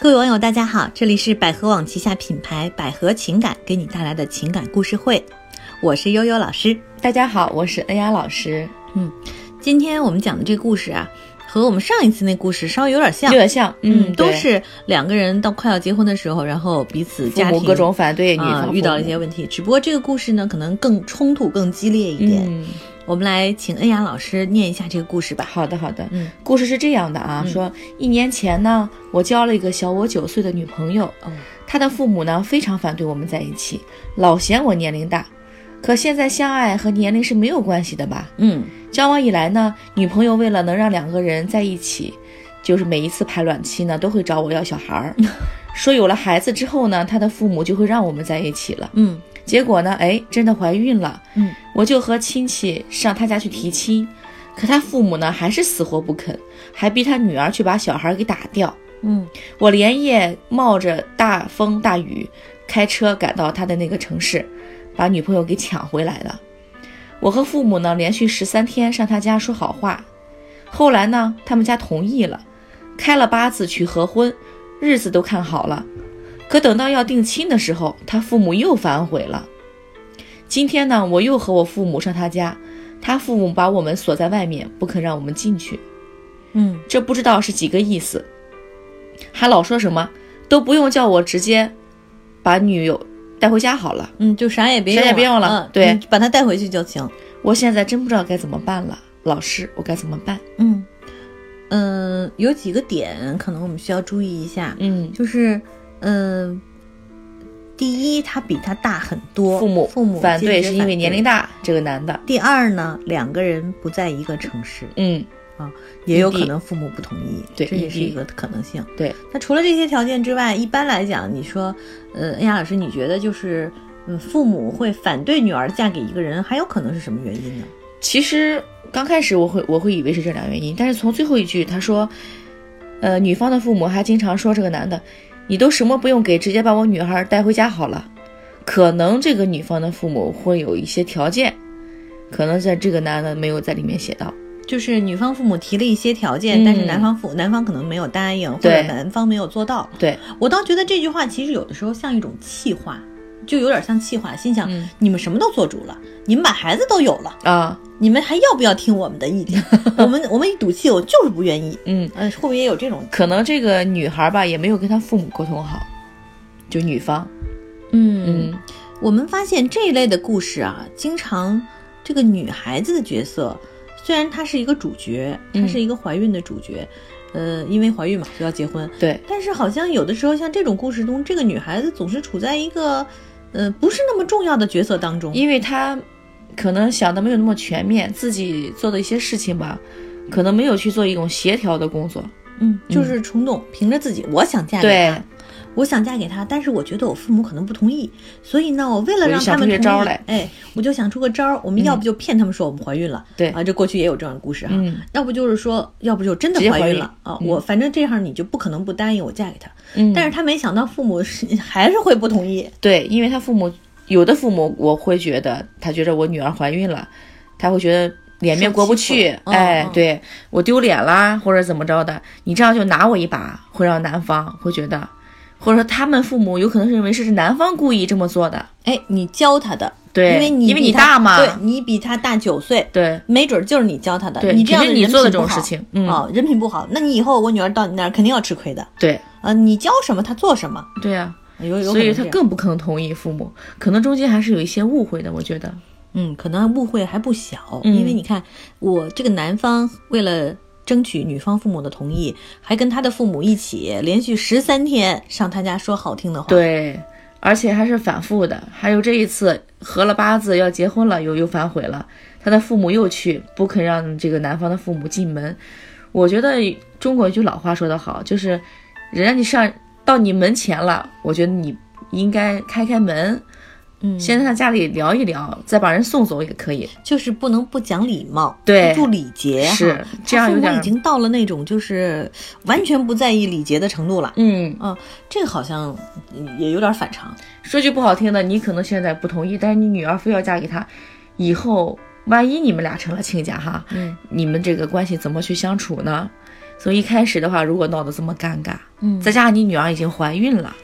各位网友，大家好，这里是百合网旗下品牌百合情感给你带来的情感故事会，我是悠悠老师。大家好，我是恩雅老师。嗯，今天我们讲的这个故事啊，和我们上一次那故事稍微有点像，有点像，嗯，都是两个人到快要结婚的时候，然后彼此家庭各种反对，女方遇到了一些问题。只不过这个故事呢，可能更冲突、更激烈一点。我们来请恩雅老师念一下这个故事吧。好的，好的。嗯，故事是这样的啊，说一年前呢，我交了一个小我九岁的女朋友，嗯，她的父母呢非常反对我们在一起，老嫌我年龄大。可现在相爱和年龄是没有关系的吧？嗯，交往以来呢，女朋友为了能让两个人在一起，就是每一次排卵期呢，都会找我要小孩儿，说有了孩子之后呢，他的父母就会让我们在一起了。嗯。结果呢？哎，真的怀孕了。嗯，我就和亲戚上他家去提亲，可他父母呢还是死活不肯，还逼他女儿去把小孩给打掉。嗯，我连夜冒着大风大雨开车赶到他的那个城市，把女朋友给抢回来了。我和父母呢连续十三天上他家说好话，后来呢他们家同意了，开了八字去合婚，日子都看好了。可等到要定亲的时候，他父母又反悔了。今天呢，我又和我父母上他家，他父母把我们锁在外面，不肯让我们进去。嗯，这不知道是几个意思，还老说什么都不用叫我直接把女友带回家好了。嗯，就啥也别啥也别用了，对，把她带回去就行。我现在真不知道该怎么办了，老师，我该怎么办？嗯嗯，有几个点可能我们需要注意一下。嗯，就是。嗯，第一，他比他大很多，父母父母反对是因为年龄大，这个男的。第二呢，两个人不在一个城市，嗯啊，也有可能父母不同意，对，这也是一个可能性。对，那除了这些条件之外，一般来讲，你说，呃，恩雅老师，你觉得就是，嗯，父母会反对女儿嫁给一个人，还有可能是什么原因呢？其实刚开始我会我会以为是这两原因，但是从最后一句他说，呃，女方的父母还经常说这个男的。你都什么不用给，直接把我女孩带回家好了。可能这个女方的父母会有一些条件，可能在这个男的没有在里面写到，就是女方父母提了一些条件，但是男方父男方可能没有答应，或者男方没有做到。对我倒觉得这句话其实有的时候像一种气话。就有点像气话，心想你们什么都做主了，你们把孩子都有了啊，你们还要不要听我们的意见？我们我们一赌气，我就是不愿意。嗯嗯，会不会也有这种可能？这个女孩吧，也没有跟她父母沟通好，就女方。嗯嗯，我们发现这一类的故事啊，经常这个女孩子的角色，虽然她是一个主角，她是一个怀孕的主角。呃，因为怀孕嘛，就要结婚。对，但是好像有的时候，像这种故事中，这个女孩子总是处在一个，呃，不是那么重要的角色当中，因为她可能想的没有那么全面，自己做的一些事情吧，可能没有去做一种协调的工作。嗯，就是冲动，凭着自己，我想嫁给他。我想嫁给他，但是我觉得我父母可能不同意，所以呢，我为了让他们同意，哎，我就想出个招儿，我们要不就骗他们说我们怀孕了，对。啊，这过去也有这样的故事哈，要不就是说，要不就真的怀孕了？啊，我反正这样你就不可能不答应我嫁给他，嗯，但是他没想到父母是还是会不同意，对，因为他父母有的父母我会觉得他觉得我女儿怀孕了，他会觉得脸面过不去，哎，对我丢脸啦或者怎么着的，你这样就拿我一把，会让男方会觉得。或者说他们父母有可能是认为是男方故意这么做的，哎，你教他的，对，因为你因为你大嘛，对你比他大九岁，对，没准就是你教他的，对，你这样你做的这种事情，啊，人品不好，那你以后我女儿到你那儿肯定要吃亏的，对，啊，你教什么他做什么，对呀，所以他更不可能同意父母，可能中间还是有一些误会的，我觉得，嗯，可能误会还不小，因为你看我这个男方为了。争取女方父母的同意，还跟他的父母一起连续十三天上他家说好听的话。对，而且还是反复的。还有这一次合了八字要结婚了，又又反悔了。他的父母又去不肯让这个男方的父母进门。我觉得中国一句老话说得好，就是人家你上到你门前了，我觉得你应该开开门。嗯，先在他家里聊一聊，再把人送走也可以，就是不能不讲礼貌，对，不礼节，是这样。父母已经到了那种就是完全不在意礼节的程度了。嗯啊，这个好像也有点反常。说句不好听的，你可能现在不同意，但是你女儿非要嫁给他，以后万一你们俩成了亲家哈，嗯，你们这个关系怎么去相处呢？从一开始的话，如果闹得这么尴尬，嗯再加上你女儿已经怀孕了，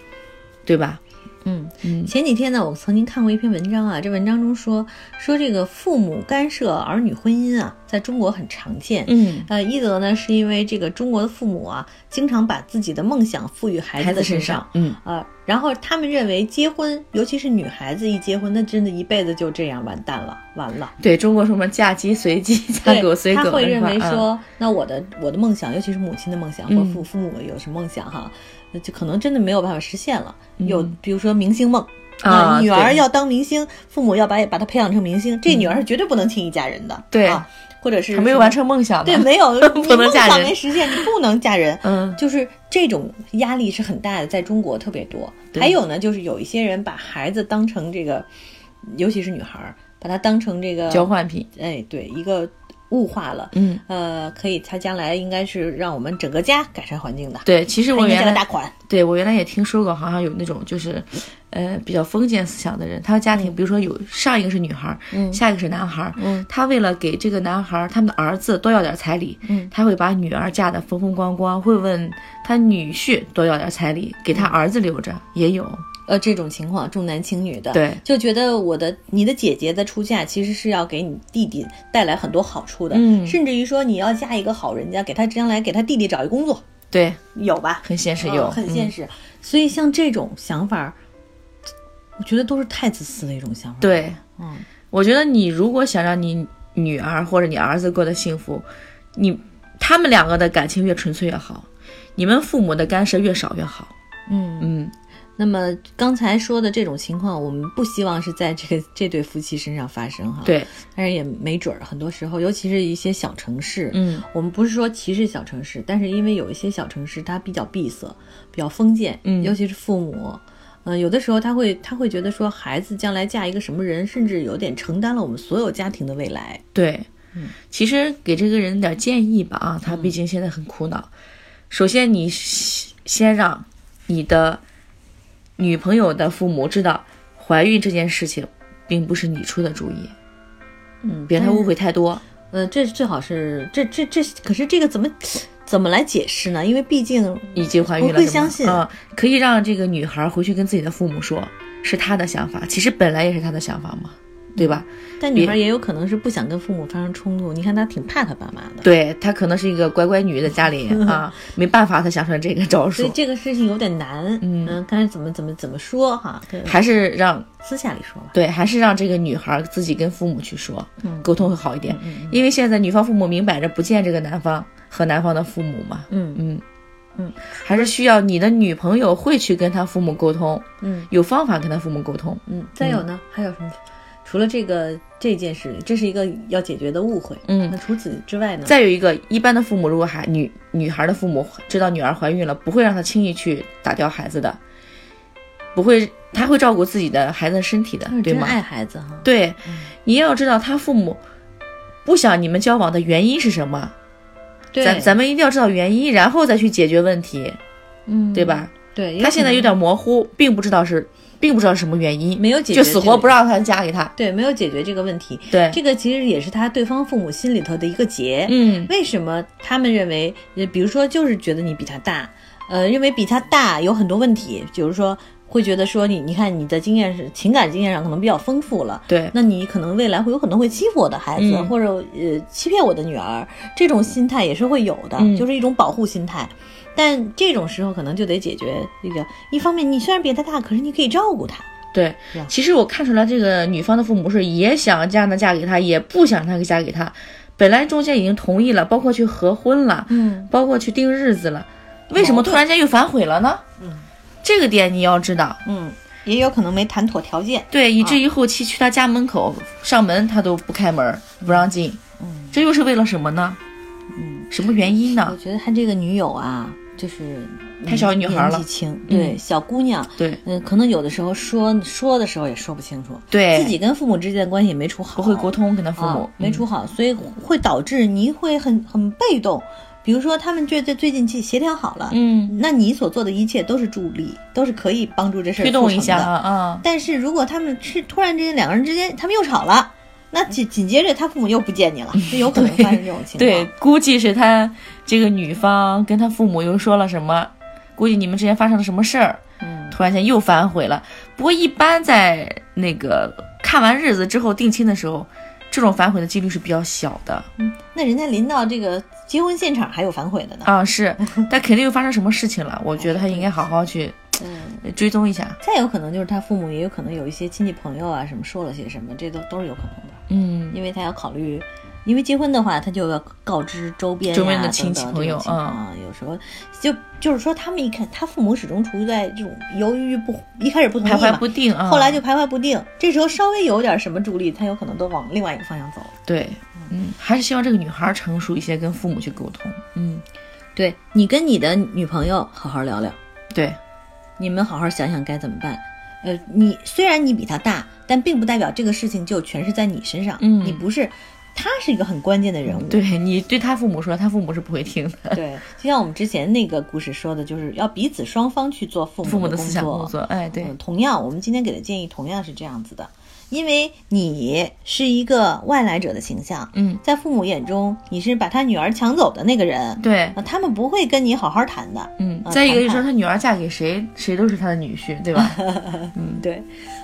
对吧？嗯。嗯前几天呢，我曾经看过一篇文章啊，这文章中说说这个父母干涉儿女婚姻啊，在中国很常见。嗯，呃，一则呢是因为这个中国的父母啊，经常把自己的梦想赋予孩孩子身上，，嗯，呃，然后他们认为结婚，尤其是女孩子一结婚，那真的一辈子就这样完蛋了，完了。对中国什么嫁鸡随鸡，嫁狗随狗，他会认为说，那我的我的梦想，尤其是母亲的梦想，或嗯父父母有什么梦想哈，那就可能真的没有办法实现了。嗯有比如说明星梦。啊对女儿要当明星，父母要把把她培养成明星，这女儿是绝对不能轻易嫁人的。对啊，或者是还没有完成梦想呢，对，没有 不能嫁人没实现，你不能嫁人。嗯就是这种压力是很大的，在中国特别多。对还有呢，就是有一些人把孩子当成这个，尤其是女孩儿，把她当成这个交，换品，哎，对，一个物化了。嗯，呃，可以，他将来应该是让我们整个家改善环境的。对，其实我原来个大款，对我原来也听说过，好像有那种就是，呃，比较封建思想的人，他的家庭，比如说有上一个是女孩儿，嗯。下一个是男孩儿，嗯。他为了给这个男孩儿他们的儿子多要点彩礼，嗯他会把女儿嫁得风风光光，会问他女婿多要点彩礼，给他儿子留着，也有，呃，这种情况重男轻女的，对就觉得我的你的姐姐的出嫁其实是要给你弟弟带来很多好处的，嗯甚至于说你要嫁一个好人家，给他将来给他弟弟找一工作，对，有吧？很现实，嗯有，嗯很现实。所以像这种想法，我觉得都是太自私的一种想法。，对，嗯，我觉得你如果想让你女儿或者你儿子过得幸福，你他们两个的感情越纯粹越好，你们父母的干涉越少越好。嗯，嗯，那么刚才说的这种情况，我们不希望是在这个这对夫妻身上发生哈。，对，但是也没准儿，很多时候，尤其是一些小城市，嗯，我们不是说歧视小城市，但是因为有一些小城市它比较闭塞，比较封建，嗯尤其是父母，嗯、有的时候他会他会觉得说孩子将来嫁一个什么人，甚至有点承担了我们所有家庭的未来。对，嗯其实给这个人点建议吧啊，他毕竟现在很苦恼。首先，你先先让你的女朋友的父母知道，怀孕这件事情并不是你出的主意，嗯，别让他误会太多。呃，这最好是这这这，可是这个怎么怎么来解释呢？因为毕竟已经怀孕了，不会相信啊、可以让这个女孩回去跟自己的父母说，是她的想法，其实本来也是她的想法嘛，对吧？但女孩也有可能是不想跟父母发生冲突。你看她挺怕她爸妈的，对她可能是一个乖乖女，在家里 啊，没办法，她想出来这个招数，所以这个事情有点难。嗯看怎么怎么怎么说哈，对还是让私下里说吧。对，还是让这个女孩自己跟父母去说，嗯沟通会好一点。嗯因为现在女方父母明摆着不见这个男方和男方的父母嘛，嗯嗯嗯，还是需要你的女朋友会去跟他父母沟通，嗯有方法跟他父母沟通。嗯，再有呢，还有什么？除了这个这件事，这是一个要解决的误会。嗯那除此之外呢？再有一个，一般的父母如果孩女女孩的父母知道女儿怀孕了，不会让她轻易去打掉孩子的，不会，他会照顾自己的孩子的身体的，对吗？真爱孩子哈。对，你要知道他父母不想你们交往的原因是什么，对，咱咱们一定要知道原因，然后再去解决问题，嗯，对吧？对，他现在有点模糊，并不知道是，并不知道什么原因，没有解决就死活不让他嫁给他。对，没有解决这个问题。对，这个其实也是他对方父母心里头的一个结。嗯，为什么他们认为，呃，比如说就是觉得你比他大，呃，认为比他大有很多问题，比如说会觉得说你，你看你的经验是情感经验上可能比较丰富了，对，那你可能未来会有可能会欺负我的孩子，嗯或者呃欺骗我的女儿，这种心态也是会有的，嗯就是一种保护心态。但这种时候可能就得解决这个，一方面你虽然比他大，可是你可以照顾他，对。其实我看出来，这个女方的父母是也想让她嫁给他，也不想让她嫁给他。本来中间已经同意了，包括去合婚了，嗯包括去定日子了，为什么突然间又反悔了呢？嗯，这个点你要知道。嗯，也有可能没谈妥条件，对，以至于后期去他家门口上门，他都不开门，不让进。嗯这又是为了什么呢？嗯，什么原因呢我？觉得他这个女友啊，就是太小女孩了。年纪轻，对、嗯小姑娘，对。嗯、可能有的时候说说的时候也说不清楚，对，自己跟父母之间的关系也没处好，不会沟通，跟他父母、啊、没处好，所以会导致你会很很被动。比如说，他们觉得最近去协调好了，嗯，那你所做的一切都是助力，都是可以帮助这事儿推动一。下啊啊，但是如果他们是突然之间两个人之间他们又吵了，那紧紧接着他父母又不见你了，就有可能发生这种情况。对，估计是他这个女方跟他父母又说了什么，估计你们之间发生了什么事儿，嗯，突然间又反悔了。不过一般在那个看完日子之后定亲的时候，这种反悔的几率是比较小的。嗯，那人家临到这个结婚现场还有反悔的呢。啊，是，但肯定又发生什么事情了。我觉得他应该好好去嗯，追踪一下。再有可能就是他父母也有可能有一些亲戚朋友啊什么说了些什么，这都都是有可能的。嗯，因为他要考虑，因为结婚的话，他就要告知周边呀周边的亲戚朋友啊。有时候就就是说，他们一看，他父母始终处于在这种犹豫不，一开始不同意徘徊，不定啊。后来就徘徊不定。这时候稍微有点什么助力，他有可能都往另外一个方向走了。对，嗯，还是希望这个女孩成熟一些，跟父母去沟通。嗯，对你跟你的女朋友好好聊聊，对，你们好好想想该怎么办。呃，你虽然你比他大，但并不代表这个事情就全是在你身上。嗯你不是，他是一个很关键的人物。对你对他父母说，他父母是不会听的。对，就像我们之前那个故事说的，就是要彼此双方去做父母父母的思想。工作，哎，对嗯，同样，我们今天给的建议同样是这样子的，因为你是一个外来者的形象，嗯，在父母眼中，你是把他女儿抢走的那个人，对，啊，他们不会跟你好好谈的。嗯，啊再一个就是说，他女儿嫁给谁，谁都是他的女婿，对吧？嗯，对，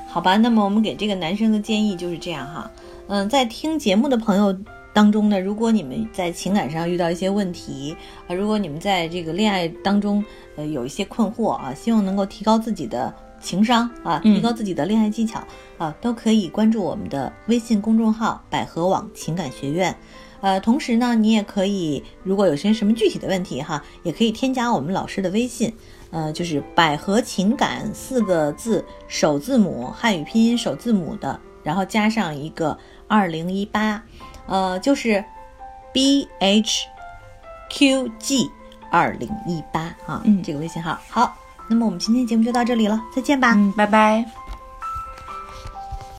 好吧，那么我们给这个男生的建议就是这样哈。嗯，在听节目的朋友当中呢，如果你们在情感上遇到一些问题啊，如果你们在这个恋爱当中呃有一些困惑啊，希望能够提高自己的情商啊，嗯提高自己的恋爱技巧、啊，都可以关注我们的微信公众号“百合网情感学院”。呃，同时呢，你也可以，如果有些什么具体的问题哈，也可以添加我们老师的微信，呃，就是“百合情感”四个字首字母汉语拼音首字母的，然后加上一个二零一八，呃，就是 B H Q G 二零一八啊，嗯这个微信号。好，那么我们今天节目就到这里了，再见吧。嗯，拜拜。